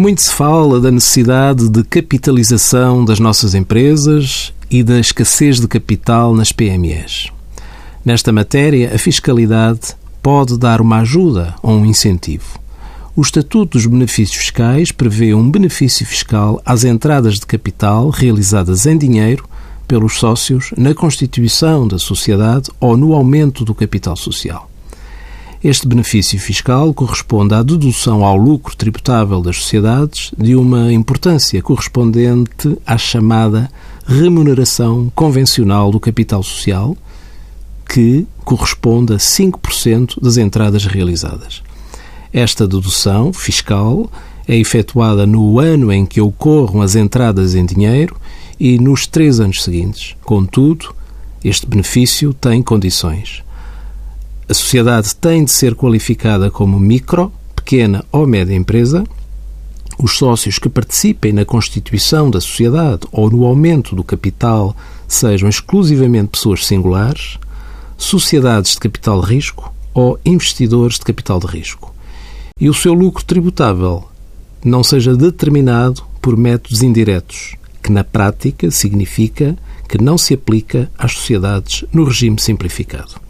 Muito se fala da necessidade de capitalização das nossas empresas e da escassez de capital nas PMEs. Nesta matéria, a fiscalidade pode dar uma ajuda ou um incentivo. O Estatuto dos Benefícios Fiscais prevê um benefício fiscal às entradas de capital realizadas em dinheiro pelos sócios na constituição da sociedade ou no aumento do capital social. Este benefício fiscal corresponde à dedução ao lucro tributável das sociedades de uma importância correspondente à chamada remuneração convencional do capital social, que corresponde a 5% das entradas realizadas. Esta dedução fiscal é efetuada no ano em que ocorram as entradas em dinheiro e nos três anos seguintes. Contudo, este benefício tem condições. A sociedade tem de ser qualificada como micro, pequena ou média empresa. Os sócios que participem na constituição da sociedade ou no aumento do capital sejam exclusivamente pessoas singulares, sociedades de capital de risco ou investidores de capital de risco. E o seu lucro tributável não seja determinado por métodos indiretos, que na prática significa que não se aplica às sociedades no regime simplificado.